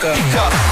Conquer.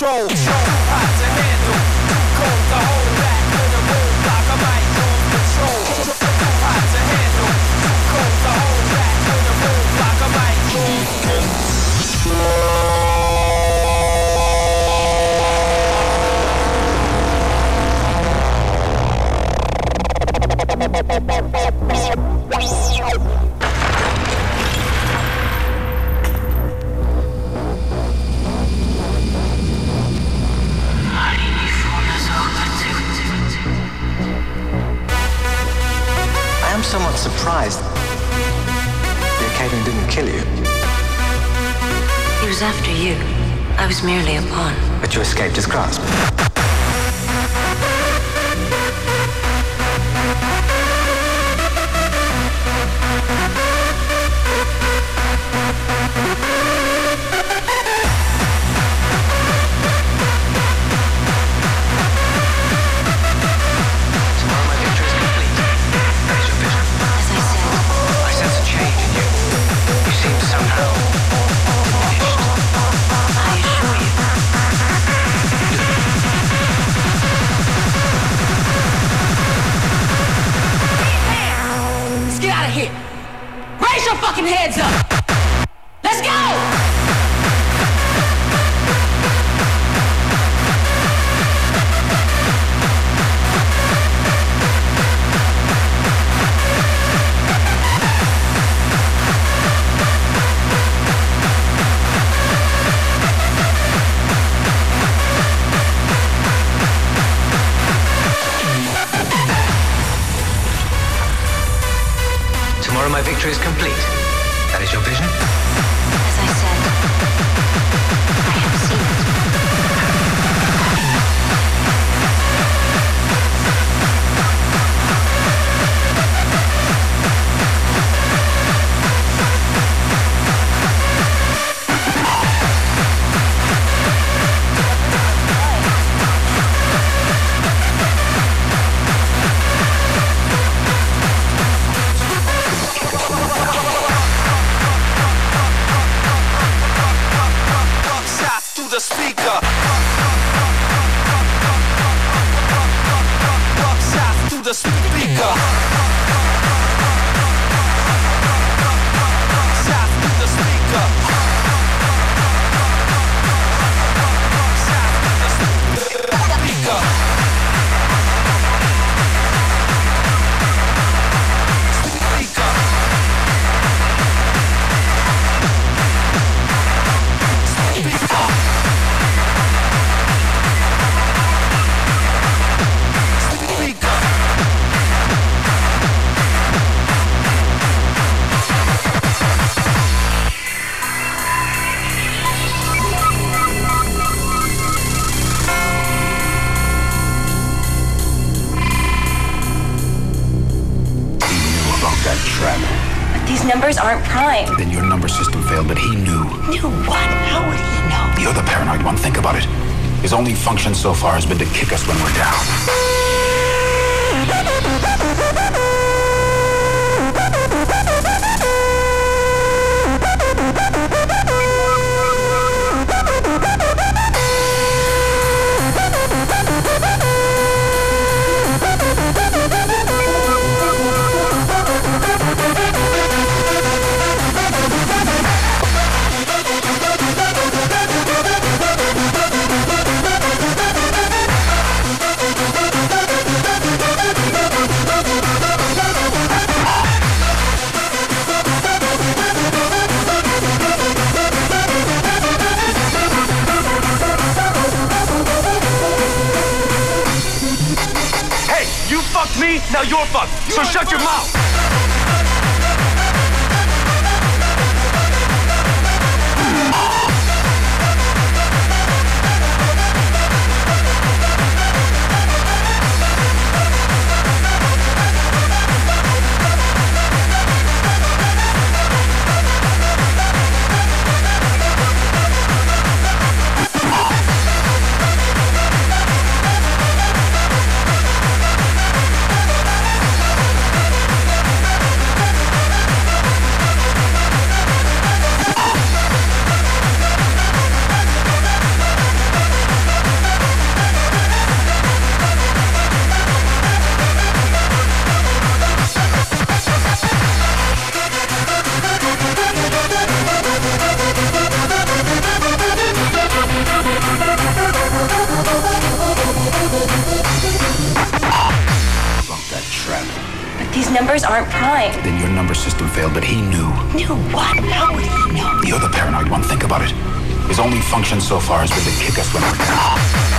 show. show. to escape his grasp. These numbers aren't prime. Then your number system failed, but he knew. Knew what? How would he know? You're the paranoid one. Think about it. His only function so far has been to kick us when we're down. such! numbers aren't prime. Then your number system failed, but he knew. Knew what? How would he know? You're the paranoid one. Think about it. His only function so far has been to kick us when we're down.